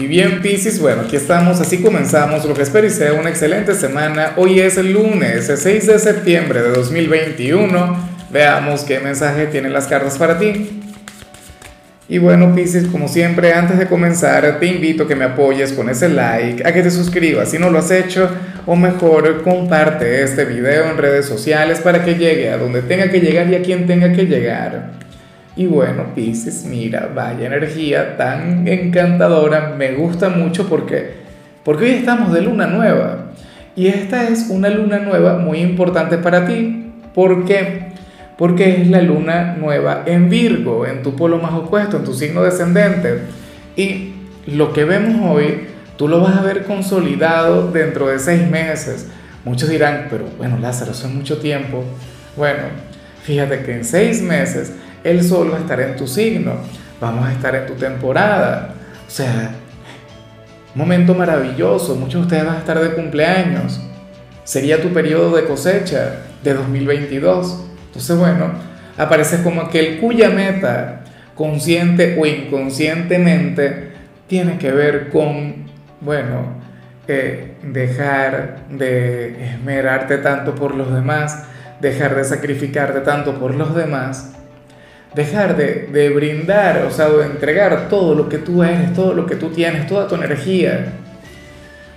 Y bien, Pisces, bueno, aquí estamos, así comenzamos lo que espero y sea una excelente semana. Hoy es el lunes, el 6 de septiembre de 2021. Veamos qué mensaje tienen las cartas para ti. Y bueno, Pisces, como siempre, antes de comenzar, te invito a que me apoyes con ese like, a que te suscribas si no lo has hecho, o mejor, comparte este video en redes sociales para que llegue a donde tenga que llegar y a quien tenga que llegar. Y bueno, Pisces, mira, vaya energía tan encantadora, me gusta mucho porque, porque hoy estamos de luna nueva. Y esta es una luna nueva muy importante para ti. ¿Por qué? Porque es la luna nueva en Virgo, en tu polo más opuesto, en tu signo descendente. Y lo que vemos hoy, tú lo vas a ver consolidado dentro de seis meses. Muchos dirán, pero bueno, Lázaro, eso es mucho tiempo. Bueno, fíjate que en seis meses el sol va a estar en tu signo, vamos a estar en tu temporada. O sea, momento maravilloso, muchos de ustedes van a estar de cumpleaños. Sería tu periodo de cosecha de 2022. Entonces, bueno, apareces como aquel cuya meta, consciente o inconscientemente, tiene que ver con, bueno, eh, dejar de esmerarte tanto por los demás, dejar de sacrificarte tanto por los demás dejar de, brindar, o sea, de entregar todo lo que tú eres, todo lo que tú tienes, toda tu energía.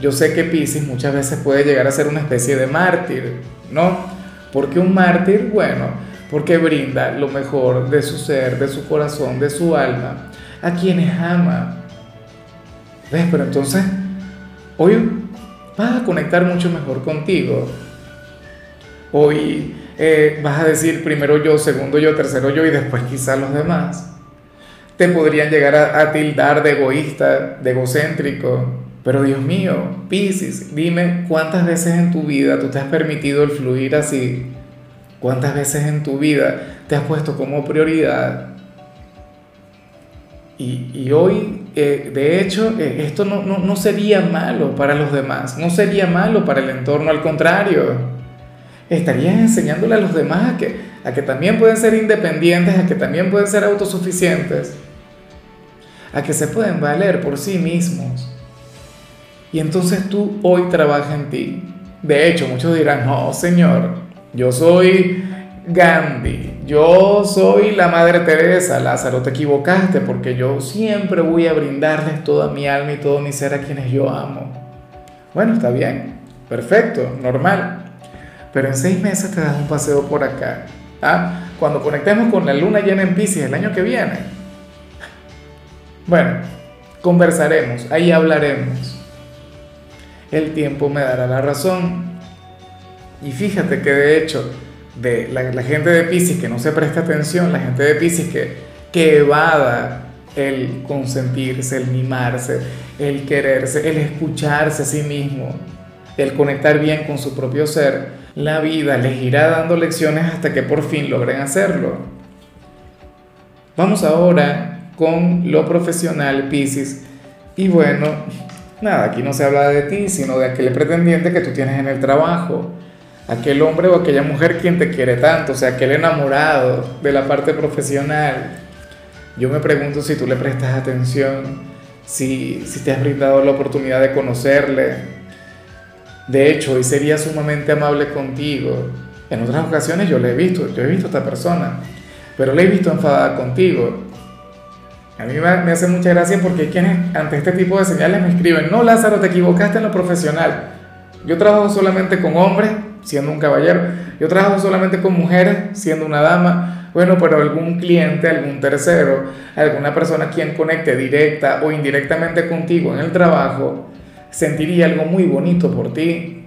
Yo sé que Pisces muchas veces puede llegar a ser una especie de mártir, ¿no? Porque un mártir, bueno, porque brinda lo mejor de su ser, de su corazón, de su alma, a quienes ama. ¿Ves? Pero entonces, hoy vas a conectar mucho mejor contigo. Hoy eh, vas a decir primero yo, segundo yo, tercero yo y después quizás los demás. Te podrían llegar a, tildar de egoísta, de egocéntrico. Pero Dios mío, Piscis, dime cuántas veces en tu vida tú te has permitido el fluir así. ¿Cuántas veces en tu vida te has puesto como prioridad? Y, hoy, eh, de hecho, eh, esto no, no sería malo para los demás, no sería malo para el entorno, al contrario estarías enseñándole a los demás a que, a que también pueden ser independientes, a que también pueden ser autosuficientes, a que se pueden valer por sí mismos. Y entonces tú hoy trabajas en ti. De hecho, muchos dirán, no, Señor, yo soy Gandhi, yo soy la Madre Teresa, Lázaro, te equivocaste porque yo siempre voy a brindarles toda mi alma y todo mi ser a quienes yo amo. Bueno, está bien, perfecto, normal pero en seis meses te das un paseo por acá. ¿ah? Cuando conectemos con la luna llena en Pisces el año que viene. Bueno, conversaremos, ahí hablaremos. El tiempo me dará la razón. Y fíjate que de hecho, de la, gente de Pisces que no se presta atención, la gente de Pisces que, que evada el consentirse, el mimarse, el quererse, el escucharse a sí mismo, el conectar bien con su propio ser, la vida les irá dando lecciones hasta que por fin logren hacerlo. Vamos ahora con lo profesional, Pisces. Y bueno, nada, aquí no se habla de ti, sino de aquel pretendiente que tú tienes en el trabajo. Aquel hombre o aquella mujer quien te quiere tanto, o sea, aquel enamorado de la parte profesional. Yo me pregunto si tú le prestas atención, si, si te has brindado la oportunidad de conocerle, de hecho, hoy sería sumamente amable contigo. En otras ocasiones yo le he visto, yo he visto a esta persona, pero le he visto enfadada contigo. A mí me hace mucha gracia porque hay quienes ante este tipo de señales me escriben, no Lázaro, te equivocaste en lo profesional. Yo trabajo solamente con hombres, siendo un caballero. Yo trabajo solamente con mujeres, siendo una dama. Bueno, pero algún cliente, algún tercero, alguna persona quien conecte directa o indirectamente contigo en el trabajo, sentiría algo muy bonito por ti.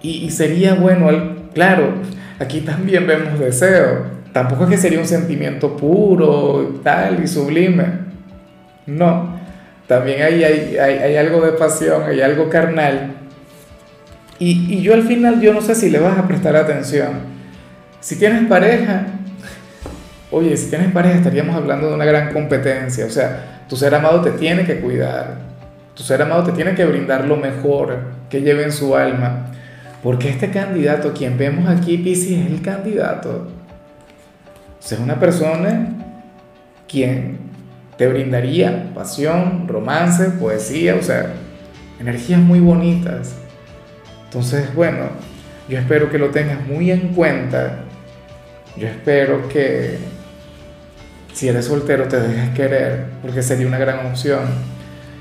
Y, sería bueno, claro, aquí también vemos deseo. Tampoco es que sería un sentimiento puro, tal y sublime. No, también hay, hay, algo de pasión, hay algo carnal. Y, y yo al final, yo no sé si le vas a prestar atención. Si tienes pareja, oye, si tienes pareja estaríamos hablando de una gran competencia. O sea, tu ser amado te tiene que cuidar tu ser amado te tiene que brindar lo mejor que lleve en su alma. Porque este candidato, quien vemos aquí, Pisces, es el candidato. O sea, es una persona quien, te brindaría pasión, romance, poesía, o sea, energías muy bonitas. Entonces, bueno, yo espero que lo tengas muy en cuenta. Yo espero que si eres soltero te dejes querer, porque sería una gran opción.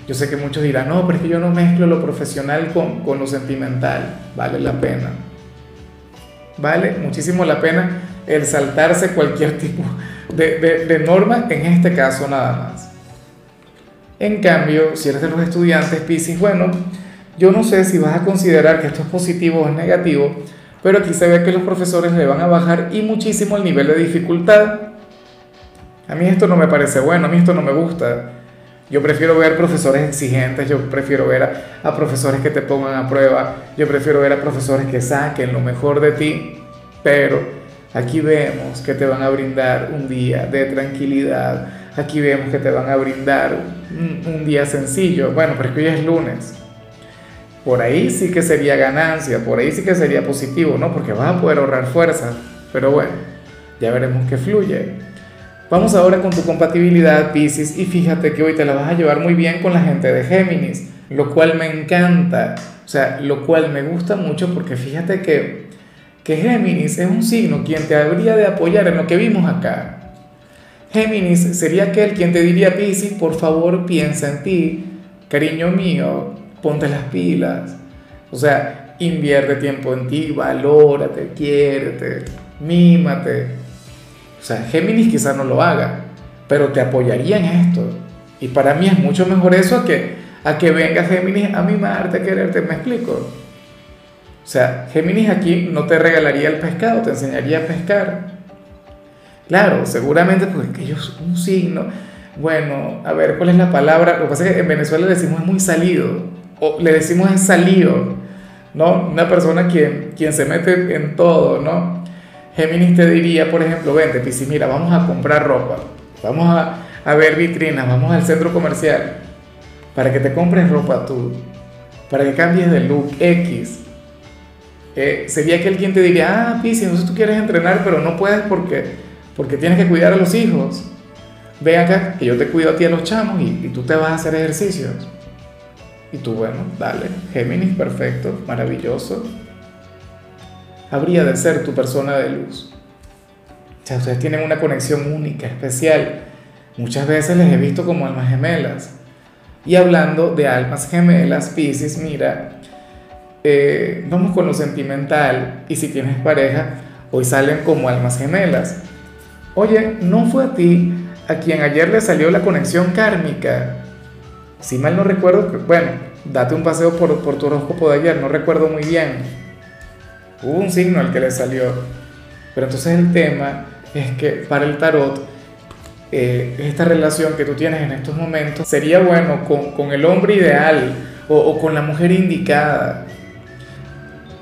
Yo sé que muchos dirán, no, pero es que yo no mezclo lo profesional con, con lo sentimental. Vale la pena. Vale muchísimo la pena el saltarse cualquier tipo de, norma, en este caso nada más. En cambio, si eres de los estudiantes Pisces, bueno, yo no sé si vas a considerar que esto es positivo o es negativo, pero aquí se ve que los profesores le van a bajar y muchísimo el nivel de dificultad. A mí esto no me parece bueno, a mí esto no me gusta. Yo prefiero ver profesores exigentes, yo prefiero ver a, profesores que te pongan a prueba, yo prefiero ver a profesores que saquen lo mejor de ti, pero Aquí vemos que te van a brindar un día de tranquilidad. Aquí vemos que te van a brindar un, día sencillo. Bueno, pero es que hoy es lunes. Por ahí sí que sería ganancia, por ahí sí que sería positivo, ¿no? Porque vas a poder ahorrar fuerza. Pero bueno, ya veremos qué fluye. Vamos ahora con tu compatibilidad, Pisces, y fíjate que hoy te la vas a llevar muy bien con la gente de Géminis, lo cual me encanta, o sea, lo cual me gusta mucho porque fíjate que que Géminis es un signo quien te habría de apoyar en lo que vimos acá. Géminis sería aquel quien te diría, Piscis, por favor piensa en ti, cariño mío, ponte las pilas. O sea, invierte tiempo en ti, valórate, quiérete, mímate. O sea, Géminis quizás no lo haga, pero te apoyaría en esto. Y para mí es mucho mejor eso a que, a que venga Géminis a mimarte, a quererte, ¿me explico? O sea, Géminis aquí no te regalaría el pescado, te enseñaría a pescar. Claro, seguramente porque ellos un signo. Bueno, a ver, ¿cuál es la palabra? Lo que pasa es que en Venezuela le decimos es muy salido, o le decimos es salido, ¿no? Una persona quien, quien se mete en todo, ¿no? Géminis te diría, por ejemplo, vente, Pisi, mira, vamos a comprar ropa, vamos a, a ver vitrinas, vamos al centro comercial, para que te compres ropa tú, para que cambies de look X, eh, sería que alguien te diría, ah, Pisi, entonces tú quieres entrenar, pero no puedes porque, porque tienes que cuidar a los hijos. Ve acá, que yo te cuido a ti a los chamos y, y tú te vas a hacer ejercicios. Y tú, bueno, dale, Géminis, perfecto, maravilloso. Habría de ser tu persona de luz. O sea, ustedes tienen una conexión única, especial. Muchas veces les he visto como almas gemelas. Y hablando de almas gemelas, Pisces, mira, eh, vamos con lo sentimental y si tienes pareja, hoy salen como almas gemelas. Oye, ¿no fue a ti a quien ayer le salió la conexión kármica? Si mal no recuerdo, bueno, date un paseo por, por tu horóscopo de ayer, no recuerdo muy bien. Hubo un signo al que le salió. Pero entonces el tema es que para el tarot, eh, esta relación que tú tienes en estos momentos sería bueno con, con el hombre ideal o, con la mujer indicada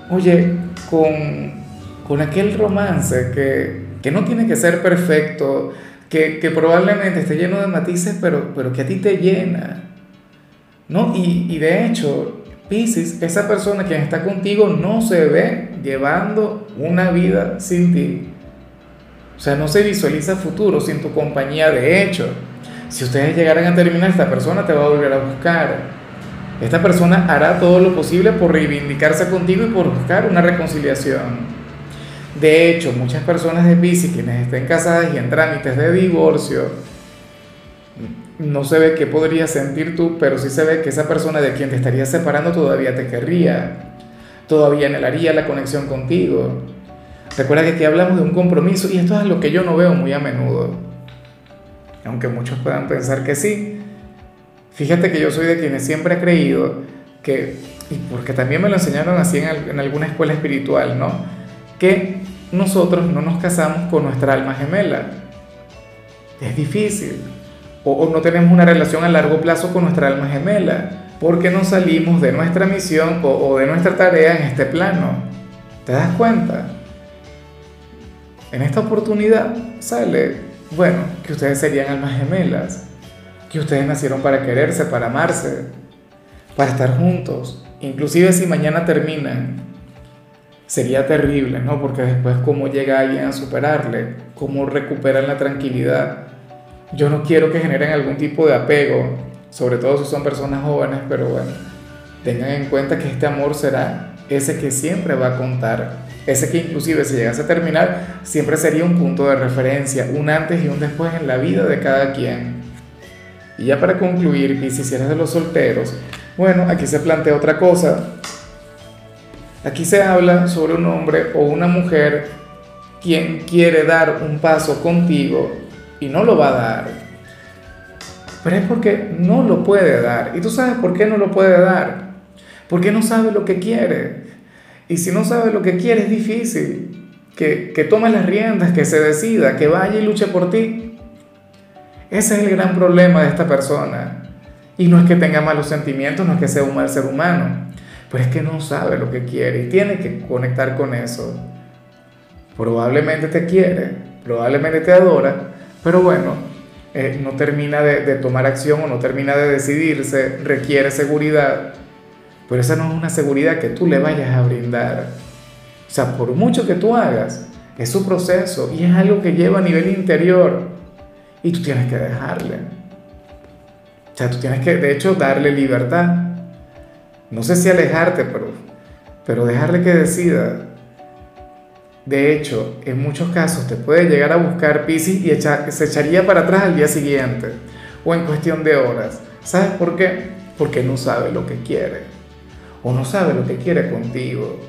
oye, con, aquel romance que, no tiene que ser perfecto, que, probablemente esté lleno de matices, pero, pero que a ti te llena. ¿no? Y, y de hecho, Pisces, esa persona quien está contigo no se ve llevando una vida sin ti. O sea, no se visualiza futuro sin tu compañía. De hecho, si ustedes llegaran a terminar, esta persona te va a volver a buscar esta persona hará todo lo posible por reivindicarse contigo y por buscar una reconciliación. De hecho, muchas personas de Pisces, quienes estén casadas y en trámites de divorcio, no se ve qué podrías sentir tú, pero sí se ve que esa persona de quien te estaría separando todavía te querría, todavía anhelaría la conexión contigo. Recuerda que aquí hablamos de un compromiso y esto es lo que yo no veo muy a menudo. Aunque muchos puedan pensar que sí, Fíjate que yo soy de quienes siempre he creído que, y porque también me lo enseñaron así en, alguna escuela espiritual, ¿no? Que nosotros no nos casamos con nuestra alma gemela. Es difícil. O, no tenemos una relación a largo plazo con nuestra alma gemela, porque no salimos de nuestra misión o, o de nuestra tarea en este plano. ¿Te das cuenta? En esta oportunidad sale, bueno, que ustedes serían almas gemelas que ustedes nacieron para quererse, para amarse, para estar juntos. Inclusive si mañana terminan, sería terrible, ¿no? Porque después cómo llega alguien a superarle, cómo recuperan la tranquilidad. Yo no quiero que generen algún tipo de apego, sobre todo si son personas jóvenes, pero bueno, tengan en cuenta que este amor será ese que siempre va a contar, ese que inclusive si llegase a terminar, siempre sería un punto de referencia, un antes y un después en la vida de cada quien. Y ya para concluir, y si eres de los solteros, bueno, aquí se plantea otra cosa. Aquí se habla sobre un hombre o una mujer quien quiere dar un paso contigo y no lo va a dar. Pero es porque no lo puede dar. ¿Y tú sabes por qué no lo puede dar? Porque no sabe lo que quiere. Y si no sabe lo que quiere es difícil que, que tome las riendas, que se decida, que vaya y luche por ti. Ese es el gran problema de esta persona. Y no es que tenga malos sentimientos, no es que sea un mal ser humano, pero es que no sabe lo que quiere y tiene que conectar con eso. Probablemente te quiere, probablemente te adora, pero bueno, eh, no termina de, tomar acción o no termina de decidirse, requiere seguridad, pero esa no es una seguridad que tú le vayas a brindar. O sea, por mucho que tú hagas, es su proceso y es algo que lleva a nivel interior y tú tienes que dejarle. O sea, tú tienes que, de hecho, darle libertad. No sé si alejarte, pero, pero dejarle que decida. De hecho, en muchos casos te puede llegar a buscar Pisces y se echaría para atrás al día siguiente o en cuestión de horas. ¿Sabes por qué? Porque no sabe lo que quiere o no sabe lo que quiere contigo.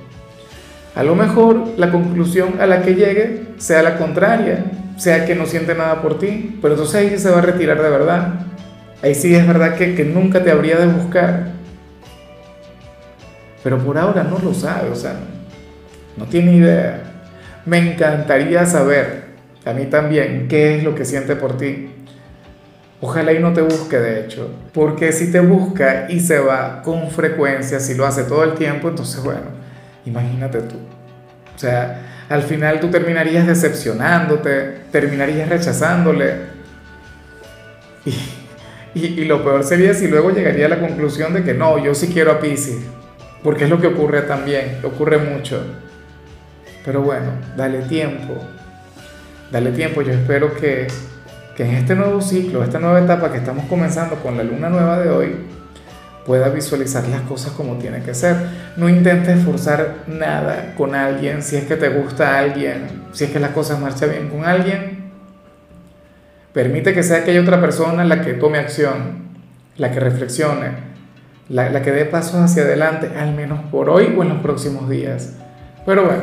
A lo mejor la conclusión a la que llegue sea la contraria, sea que no siente nada por ti, pero entonces ahí se va a retirar de verdad. Ahí sí es verdad que, que nunca te habría de buscar. Pero por ahora no lo sabe, o sea, no tiene idea. Me encantaría saber, a mí también, qué es lo que siente por ti. Ojalá y no te busque, de hecho, porque si te busca y se va con frecuencia, si lo hace todo el tiempo, entonces bueno, imagínate tú. O sea, al final tú terminarías decepcionándote, terminarías rechazándole. Y, y, lo peor sería si luego llegaría a la conclusión de que no, yo sí quiero a Pisces, porque es lo que ocurre también, ocurre mucho. Pero bueno, dale tiempo. Dale tiempo. Yo espero que, en este nuevo ciclo, esta nueva etapa que estamos comenzando con la luna nueva de hoy, puedas visualizar las cosas como tiene que ser. No intentes forzar nada con alguien si es que te gusta alguien, si es que las cosas marchan bien con alguien. Permite que sea aquella otra persona la que tome acción, la que reflexione, la, la que dé pasos hacia adelante, al menos por hoy o en los próximos días. Pero bueno,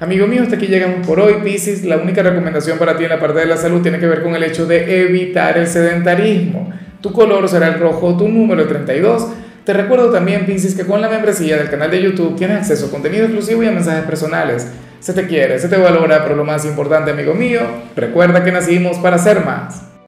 Amigo mío, hasta aquí llegamos por hoy, Pisces. La única recomendación para ti en la parte de la salud tiene que ver con el hecho de evitar el sedentarismo. Tu color será el rojo, tu número 32. Te recuerdo también, Pisces, que con la membresía del canal de YouTube tienes acceso a contenido exclusivo y a mensajes personales. Se te quiere, se te valora, pero lo más importante, amigo mío, recuerda que nacimos para ser más.